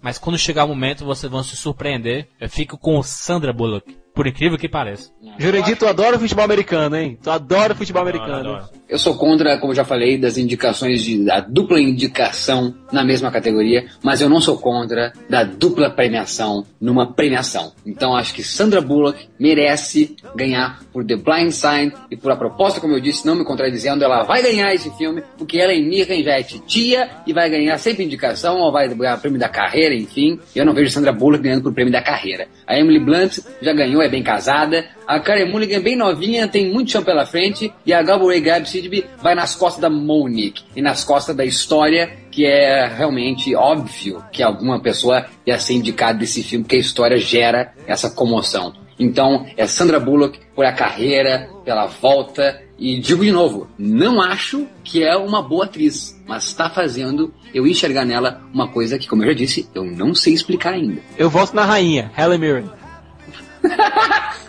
mas quando chegar o momento vocês vão se surpreender. Eu fico com Sandra Bullock, por incrível que pareça. Jurandir, tu adora futebol americano, hein? Tu adora futebol americano. Adoro. Eu sou contra, como já falei, das indicações de da dupla indicação na mesma categoria, mas eu não sou contra da dupla premiação numa premiação. Então acho que Sandra Bullock merece ganhar por The Blind Side e por a proposta, como eu disse, não me contradizendo, ela vai ganhar esse filme porque ela em Mirren já é titia e vai ganhar sempre indicação ou vai ganhar o prêmio da carreira, enfim. Eu não vejo Sandra Bullock ganhando por prêmio da carreira. A Emily Blunt já ganhou, é bem casada. A Karen Mulligan é bem novinha, tem muito chão pela frente. E a Gabrielle Gab Sidby vai nas costas da Monique e nas costas da história, que é realmente óbvio que alguma pessoa ia ser indicada desse filme, porque a história gera essa comoção. Então, é Sandra Bullock por a carreira, pela volta. E digo de novo, não acho que é uma boa atriz, mas está fazendo eu enxergar nela uma coisa que, como eu já disse, eu não sei explicar ainda. Eu voto na rainha, Helen Mirren.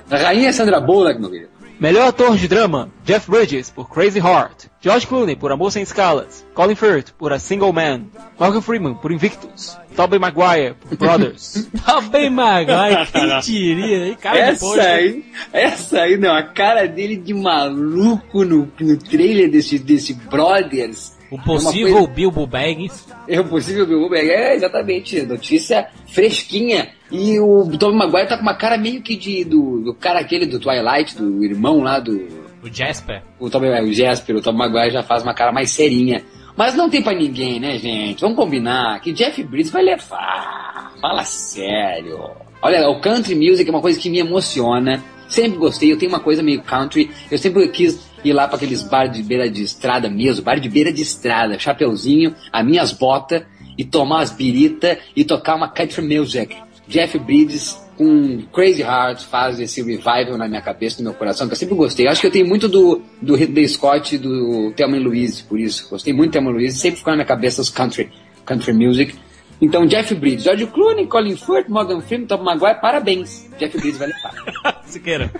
A rainha Sandra Bullock, meu querido. Melhor ator de drama, Jeff Bridges por Crazy Heart, George Clooney por Amor Sem Escalas, Colin Firth por A Single Man, Morgan Freeman por Invictus, Tobey Maguire por Brothers. Bem Maguire, quem diria? hein? Cara poxa. Essa aí, essa aí, não, a cara dele de maluco no, no trailer desse, desse Brothers. O É possível coisa- Bilbo Baggins. É o possível Bill Burr, é exatamente, notícia fresquinha. E o Tobey Maguire tá com uma cara meio que de, do, do cara aquele do Twilight, do irmão lá do, O Jasper. o Tobey, o Jasper, o Tobey Maguire já faz uma cara mais serinha. Mas não tem pra ninguém, né, gente? Vamos combinar que Jeff Bridges vai levar. Fala sério. Olha, o country music é uma coisa que me emociona. Sempre gostei, eu tenho uma coisa meio country. Eu sempre quis ir lá para aqueles bar de beira de estrada mesmo, bar de beira de estrada, chapeuzinho, as minhas botas e tomar as birita e tocar uma country music. Jeff Bridges com Crazy Heart faz esse revival na minha cabeça, no meu coração, que eu sempre gostei. Eu acho que eu tenho muito do, do Ridley Scott e do Thelma Louise, por isso. Gostei muito do Thelma Louise, sempre ficou na minha cabeça os country, country music. Então, Jeff Bridges, George Clooney, Colin Firth, Morgan Freeman, Tom Maguire, parabéns. Jeff Bridges vai levar. Siqueira.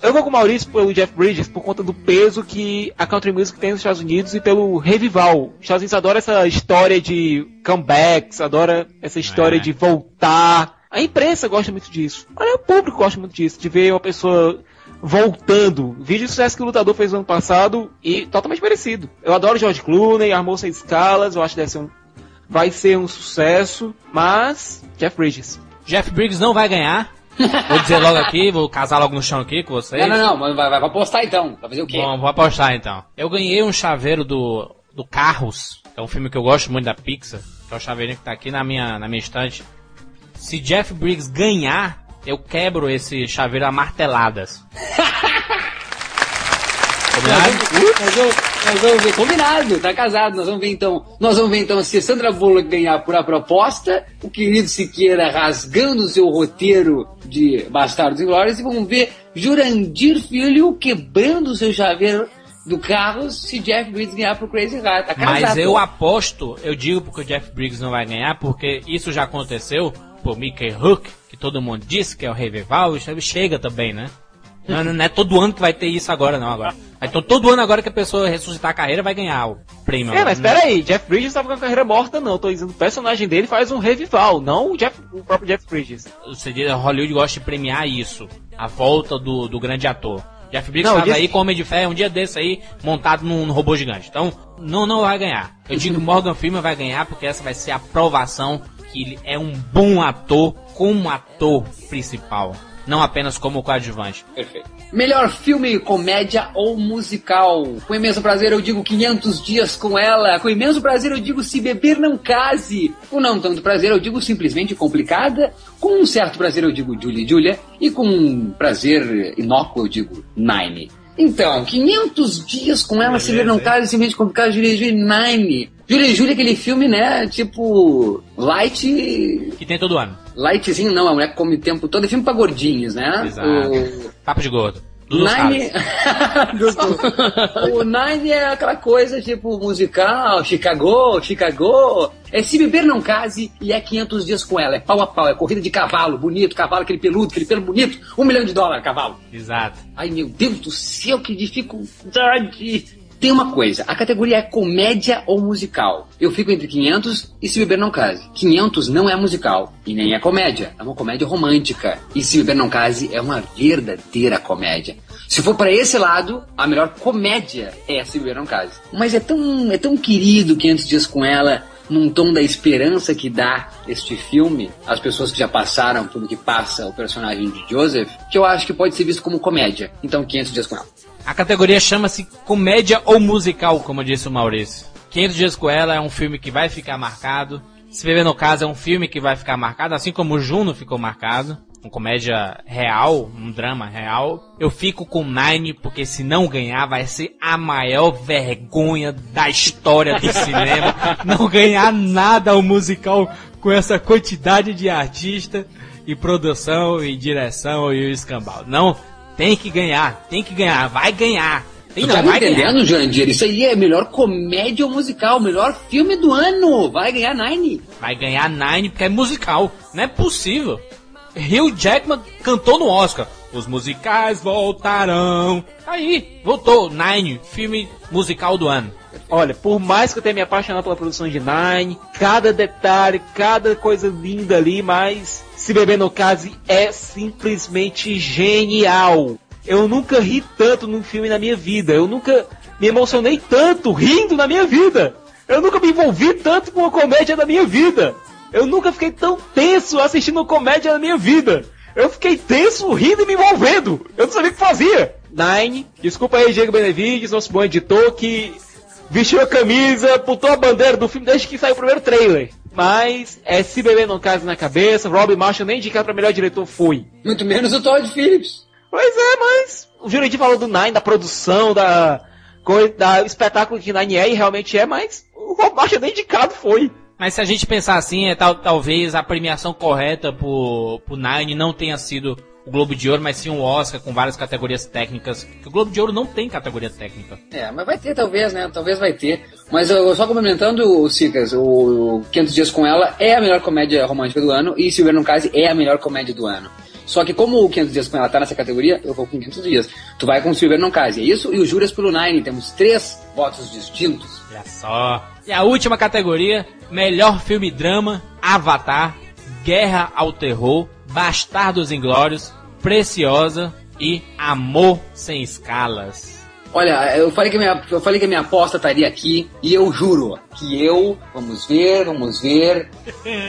Eu vou com o Maurício pelo Jeff Bridges por conta do peso que a country music tem nos Estados Unidos e pelo revival. Os Estados Unidos adoram essa história de comebacks, adora essa história É. de voltar. A imprensa gosta muito disso. Olha, o público gosta muito disso, de ver uma pessoa voltando. Vídeo de sucesso que o Lutador fez no ano passado e totalmente merecido. Eu adoro George Clooney, Armou Sem Escalas, eu acho que deve ser um, vai ser um sucesso, mas Jeff Bridges. Jeff Briggs não vai ganhar. Vou dizer logo aqui, vou casar logo no chão aqui com vocês. não, não, não, mas vai, vai, vai postar então. Vai fazer o quê? Bom, vou apostar então. Eu ganhei um chaveiro do, do Carros, que é um filme que eu gosto muito da Pixar, que é o chaveirinho que tá aqui na minha, na minha estante. Se Jeff Briggs ganhar, eu quebro esse chaveiro a marteladas. Combinado? Nós vamos, nós vamos ver, combinado, tá casado, nós vamos ver então, nós vamos ver então se Sandra Bullock ganhar por a proposta, o querido Siqueira rasgando o seu roteiro de Bastardos Inglórios e vamos ver Jurandir Filho quebrando o seu chaveiro do carro se Jeff Bridges ganhar por Crazy Heart, tá casado. Mas eu aposto, eu digo porque o Jeff Briggs não vai ganhar, porque isso já aconteceu por Mickey Hook, que todo mundo disse que é o revival, chega também, né? Não, não é todo ano que vai ter isso agora, não, agora. Então todo ano agora que a pessoa ressuscitar a carreira vai ganhar o prêmio. É, mas pera aí, Jeff Bridges tava com a carreira morta, não. Tô dizendo, o personagem dele faz um revival, não o, Jeff, o próprio Jeff Bridges. Você diz, Hollywood gosta de premiar isso. A volta do, do grande ator. Jeff Briggs Não, estava aí com Homem de Ferro um dia desse aí, montado num, num robô gigante. Então, não, não vai ganhar. Eu digo que Morgan Freeman vai ganhar porque essa vai ser a provação que ele é um bom ator como ator principal. Não apenas como coadjuvante. Perfeito. Melhor filme, comédia ou musical? Com imenso prazer eu digo 500 dias com ela. Com imenso prazer eu digo se beber não case. Com não tanto prazer eu digo simplesmente complicada. Com um certo prazer eu digo Julie e Julia. E com um prazer inócuo eu digo Nine. Então, 500 dias com ela, se beber não case, simplesmente complicada, Julie e Julia, Nine. Julie e Julia é aquele filme, né, tipo, light Que tem todo ano. Lightzinho não, a mulher come o tempo todo. É filme pra gordinhos, né? Exato. O- Papo de gordo. Nine... o Nine é aquela coisa tipo musical, Chicago, Chicago. É se beber não case e é 500 dias com ela. É pau a pau, é corrida de cavalo, bonito, cavalo, aquele peludo, aquele pelo bonito. Um milhão de dólares, cavalo. Exato. Ai meu Deus do céu, que dificuldade. Tem uma coisa, a categoria é comédia ou musical. Eu fico entre 500 e Se Beber Não Case. 500 não é musical e nem é comédia, é uma comédia romântica. E Se Beber Não Case é uma verdadeira comédia. Se for para esse lado, a melhor comédia é Se Beber Não Case. Mas é tão, é tão querido 500 Dias com Ela, num tom da esperança que dá este filme, as pessoas que já passaram tudo que passa o personagem de Joseph, que eu acho que pode ser visto como comédia. Então 500 Dias com Ela. A categoria chama-se comédia ou musical, como disse o Maurício. 500 Dias com Ela é um filme que vai ficar marcado. Se Beber no Caso é um filme que vai ficar marcado, assim como o Juno ficou marcado. Uma comédia real, um drama real. Eu fico com Nine, porque se não ganhar vai ser a maior vergonha da história do cinema. não ganhar nada ao musical com essa quantidade de artista e produção e direção e o escambau. Não, tem que ganhar, tem que ganhar, vai ganhar. Tem Tu não, tá me vai ganhar. entendendo, Jandir? Isso aí é melhor comédia musical, melhor filme do ano. Vai ganhar Nine. Vai ganhar Nine porque é musical. Não é possível. Hugh Jackman cantou no Oscar. Os musicais voltarão. Aí, voltou. Nine, filme musical do ano. Olha, por mais que eu tenha me apaixonado pela produção de Nine, cada detalhe, cada coisa linda ali, mas Se Beber no Case é simplesmente genial. Eu nunca ri tanto num filme na minha vida. Eu nunca me emocionei tanto rindo na minha vida. Eu nunca me envolvi tanto com uma comédia na minha vida. Eu nunca fiquei tão tenso assistindo uma comédia na minha vida. Eu fiquei tenso rindo e me envolvendo. Eu não sabia o que fazia. Nine, desculpa aí, Diego Benevides, nosso bom editor, que vestiu a camisa, putou a bandeira do filme desde que saiu o primeiro trailer. Mas é se beber não case na cabeça, Rob Marshall nem indicado para melhor diretor foi. Muito menos o Todd Phillips. Pois é, mas o Jurandir falou do Nine, da produção, da, coi- da espetáculo que Nine é e realmente é, mas o Rob Marshall nem indicado foi. Mas se a gente pensar assim, é tal, talvez a premiação correta pro, pro Nine não tenha sido o Globo de Ouro, mas sim um Oscar com várias categorias técnicas. Que o Globo de Ouro não tem categoria técnica. É, mas vai ter talvez, né? Talvez vai ter. Mas eu só complementando o Cicas, o 500 Dias com Ela é a melhor comédia romântica do ano e Silver no Case é a melhor comédia do ano. Só que como o 500 Dias com Ela tá nessa categoria, eu vou com 500 Dias. Tu vai com Silver no Case, é isso? E o Juras pelo Nine, temos três votos distintos. Olha só. E a última categoria, melhor filme drama, Avatar, Guerra ao Terror, Bastardos Inglórios, Preciosa e Amor Sem Escalas. Olha, eu falei que a minha, eu falei que minha aposta estaria aqui e eu juro que eu, vamos ver, vamos ver.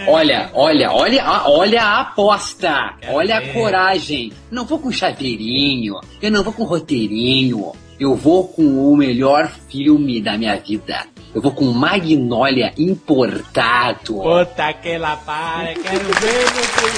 Olha, olha, olha, olha a aposta, olha a coragem. Não vou com chaveirinho, eu não vou com roteirinho, eu vou com o melhor filme da minha vida. Eu vou com Magnólia importado. Puta que la para, quero ver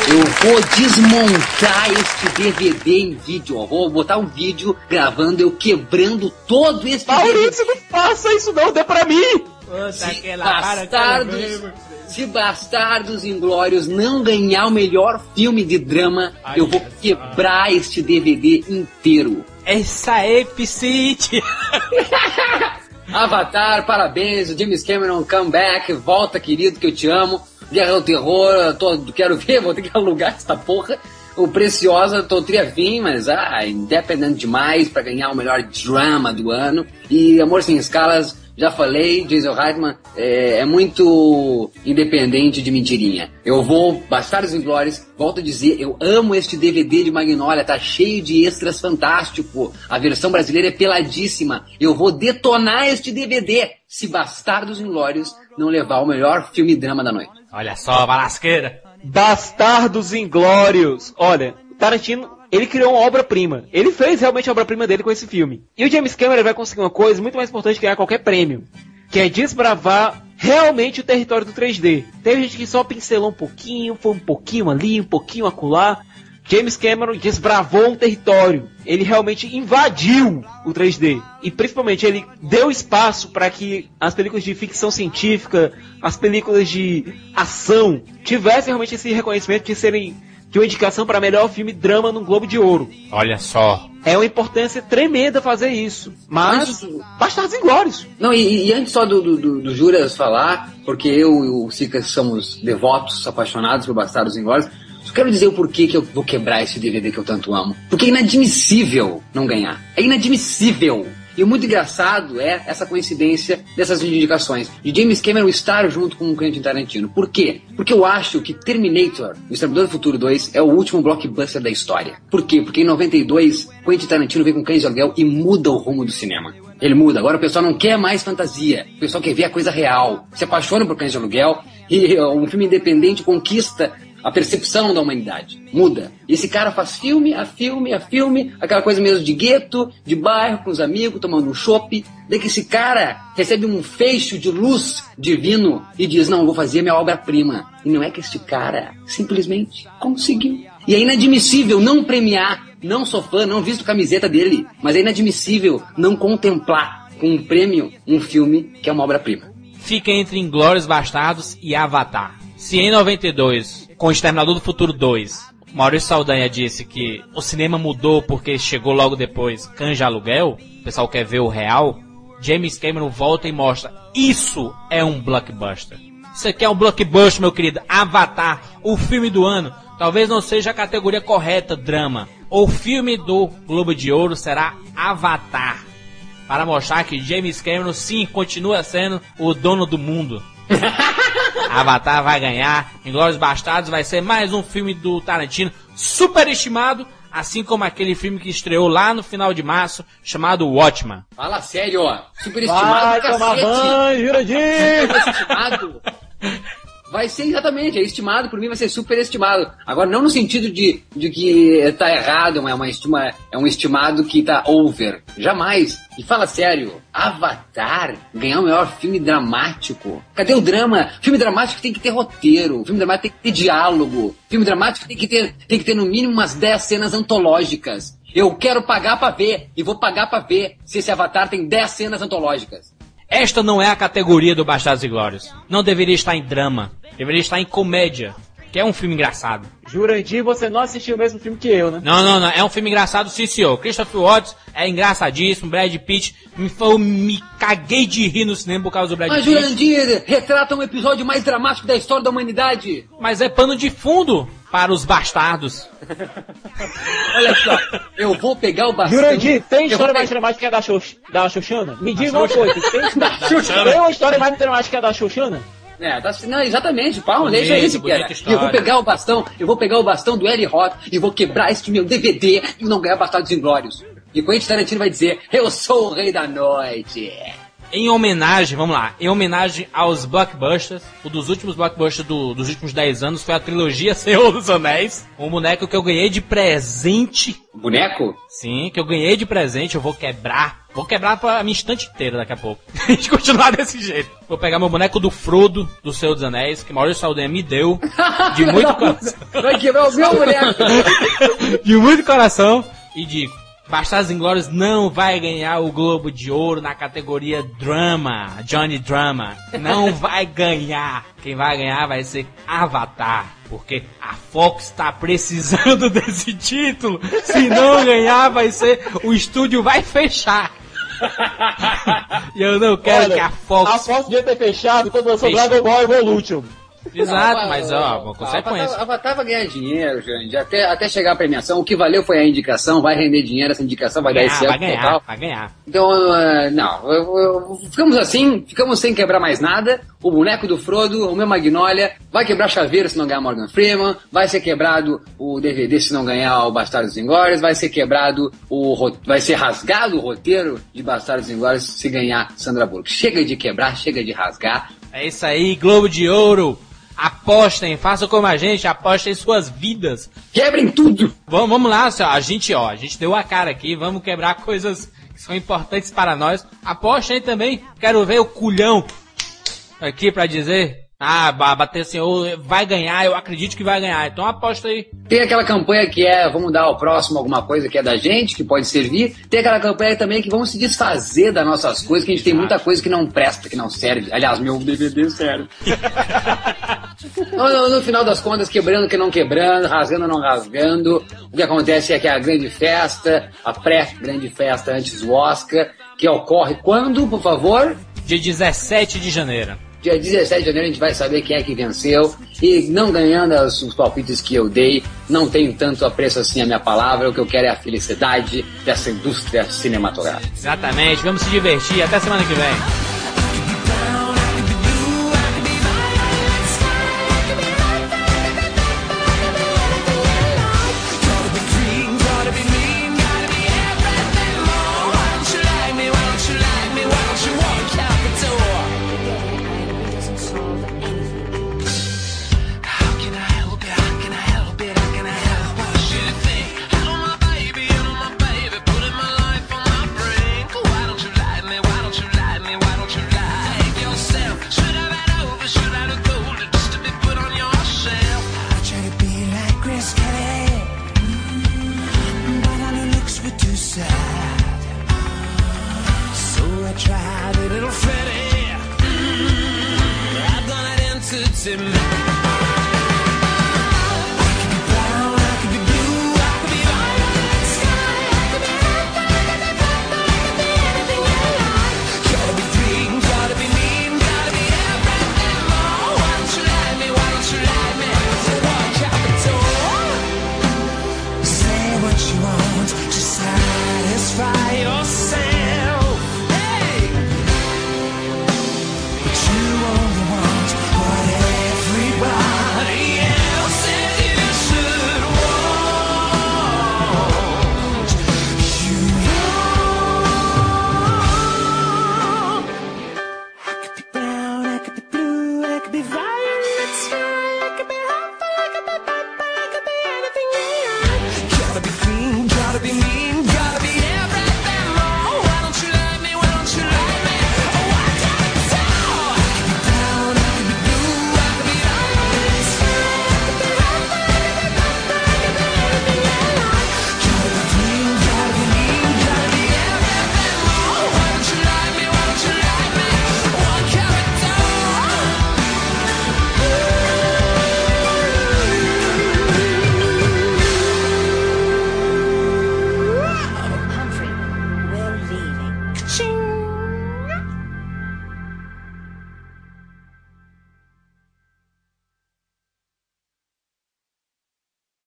meu Eu vou desmontar este DVD em vídeo. ó. Vou botar um vídeo gravando eu quebrando todo este DVD. Maurício, não faça isso não, dê pra mim! Puta Se que la para, quero ver Bastardos, meu se Bastardos Inglórios não ganhar o melhor filme de drama, Ai, eu vou essa- quebrar este DVD inteiro. Essa é Epicite! Avatar, parabéns, o James Cameron, come back, volta querido que eu te amo. Guerra ao Terror, tô, quero ver, vou ter que alugar essa porra. O Preciosa, tô triafim, mas ah, independente demais pra ganhar o melhor drama do ano. E Amor Sem Escalas, já falei, Jason Reitman é, é muito independente de mentirinha. Eu vou, Bastardos Inglórios, volto a dizer, eu amo este DVD de Magnolia, tá cheio de extras fantástico. A versão brasileira é peladíssima. Eu vou detonar este DVD se Bastardos Inglórios não levar o melhor filme drama da noite. Olha só, balasqueira! Bastardos Inglórios. Olha, Tarantino, ele criou uma obra-prima. Ele fez realmente a obra-prima dele com esse filme. E o James Cameron vai conseguir uma coisa muito mais importante que ganhar qualquer prêmio. Que é desbravar realmente o território do 3D. Teve gente que só pincelou um pouquinho, foi um pouquinho ali, um pouquinho acolá. James Cameron desbravou um território. Ele realmente invadiu o 3D. E principalmente ele deu espaço para que as películas de ficção científica, as películas de ação, tivessem realmente esse reconhecimento de serem de uma indicação para melhor filme drama no Globo de Ouro. Olha só. É uma importância tremenda fazer isso. Mas, Bastardos Inglórios. Não, e, e antes só do, do, do, do Juras falar, porque eu e o Sica somos devotos, apaixonados por Bastardos Inglórios, só quero dizer o porquê que eu vou quebrar esse DVD que eu tanto amo. Porque é inadmissível não ganhar. É inadmissível. E o muito engraçado é essa coincidência dessas indicações. De James Cameron estar junto com o Quentin Tarantino. Por quê? Porque eu acho que Terminator, O Exterminador do Futuro 2, é o último blockbuster da história. Por quê? Porque em 92, Quentin Tarantino vem com Cães de Aluguel e muda o rumo do cinema. Ele muda. Agora o pessoal não quer mais fantasia. O pessoal quer ver a coisa real. Se apaixona por Cães de Aluguel e um filme independente conquista a percepção da humanidade muda. E esse cara faz filme a filme a filme, aquela coisa mesmo de gueto, de bairro, com os amigos, tomando um chopp. Daí que esse cara recebe um fecho de luz divino e diz: Não, vou fazer minha obra-prima. E não é que este cara simplesmente conseguiu. E é inadmissível não premiar, não sou fã, não visto camiseta dele, mas é inadmissível não contemplar com um prêmio um filme que é uma obra-prima. Fica entre Inglórios Bastardos e Avatar. Se em 92 com o Exterminador do Futuro 2, Maurício Saldanha disse que o cinema mudou porque chegou logo depois Canja Aluguel, o pessoal quer ver o real, James Cameron volta e mostra, isso é um blockbuster. Isso aqui é um blockbuster, meu querido. Avatar, o filme do ano. Talvez não seja a categoria correta, drama. O filme do Globo de Ouro será Avatar. Para mostrar que James Cameron sim continua sendo o dono do mundo. Avatar vai ganhar. Inglórios Bastardos vai ser mais um filme do Tarantino superestimado, assim como aquele filme que estreou lá no final de março, chamado Watchman. Fala sério, ó. Superestimado, Vai tomar banho, Jurandir! Superestimado. Vai ser exatamente, é estimado, por mim vai ser superestimado. Agora, não no sentido de, de que tá errado, é, uma estima, é um estimado que tá over. Jamais. E fala sério, Avatar ganhar o melhor filme dramático. Cadê o drama? Filme dramático tem que ter roteiro, filme dramático tem que ter diálogo, filme dramático tem que ter, tem que ter no mínimo umas 10 cenas antológicas. Eu quero pagar pra ver, e vou pagar pra ver se esse Avatar tem 10 cenas antológicas. Esta não é a categoria do Bastardos e Glórias. Não deveria estar em drama. Deveria estar em comédia. Que é um filme engraçado. Jurandir, você não assistiu o mesmo filme que eu, né? Não, não, não. É um filme engraçado, sim, senhor. Christopher Watts é engraçadíssimo. Brad Pitt. Me, eu me caguei de rir no cinema por causa do Brad Mas Pitt. Jurandir retrata um episódio mais dramático da história da humanidade. Mas é pano de fundo para os bastardos. Olha só, eu vou pegar o bastão. Jurandir, tem história mais dramática que a da, da Xoxana? Me diz uma coisa, tem, tem uma história mais dramática que a da Xoxana? É, tá, não, exatamente, pau, Bonito, deixa isso, bonita cara. história. Eu vou pegar o bastão, eu vou pegar o bastão do Eli Roth e vou quebrar este meu DVD e não ganhar Bastardos Inglórios. E Quentin Tarantino vai dizer, eu sou o rei da noite. Em homenagem, vamos lá, em homenagem aos blockbusters, o dos últimos blockbusters do- dos últimos 10 anos foi a trilogia Senhor dos Anéis, um boneco que eu ganhei de presente. Boneco? Sim, que eu ganhei de presente, eu vou quebrar. Vou quebrar pra minha estante inteira daqui a pouco. a gente continuar desse jeito. Vou pegar meu boneco do Frodo, do Senhor dos Anéis, que Maurício Saldanha me deu, de muito coração. Vai quebrar o meu boneco. de muito coração e digo: Bastardos Inglórios não vai ganhar o Globo de Ouro na categoria Drama, Johnny Drama. Não vai ganhar. Quem vai ganhar vai ser Avatar. Porque a Fox está precisando desse título. Se não ganhar, vai ser. O estúdio vai fechar. e eu não quero Olha, que a Fox. A Fox devia ter fechado quando lançou. Dragon Ball Evolution. Exato, mas ó, uma consequência. Avatar vai ganhar dinheiro, gente. Até, até chegar a premiação. O que valeu foi a indicação, vai render dinheiro, essa indicação vai, Vai dar ganhar, esse vai ano ganhar, total. vai ganhar. Então, uh, não, eu- eu- ficamos assim, ficamos sem quebrar mais nada. O boneco do Frodo, o meu Magnolia, vai quebrar chaveiro se não ganhar Morgan Freeman, vai ser quebrado o DVD se não ganhar o Bastardos Inglórios, vai ser quebrado o vai ser rasgado o roteiro de Bastardos Inglórios se ganhar Sandra Bullock. Chega de quebrar, chega de rasgar. É isso aí, Globo de Ouro. Apostem, façam como a gente, apostem suas vidas. Quebrem tudo! Vamos, vamos lá, senhor. a gente, ó, a gente deu a cara aqui, vamos quebrar coisas que são importantes para nós. Apostem também, quero ver o culhão aqui pra dizer Ah, ba- bater assim, ô, vai ganhar, eu acredito que vai ganhar. Então aposta aí. Tem aquela campanha que é vamos dar ao próximo alguma coisa que é da gente, que pode servir. Tem aquela campanha também que vamos se desfazer das nossas coisas, que a gente tem muita coisa que não presta, que não serve. Aliás, meu DVD serve. no, no- no final das contas, quebrando que não quebrando, rasgando não rasgando. O que acontece é que a grande festa, a pré-grande festa antes do Oscar, que ocorre quando, por favor? Dia 17 de janeiro. Dia 17 de janeiro a gente vai saber quem é que venceu. E não ganhando as- os palpites que eu dei, não tenho tanto apreço assim a minha palavra. O que eu quero é a felicidade dessa indústria cinematográfica. Exatamente, vamos se divertir. Até semana que vem.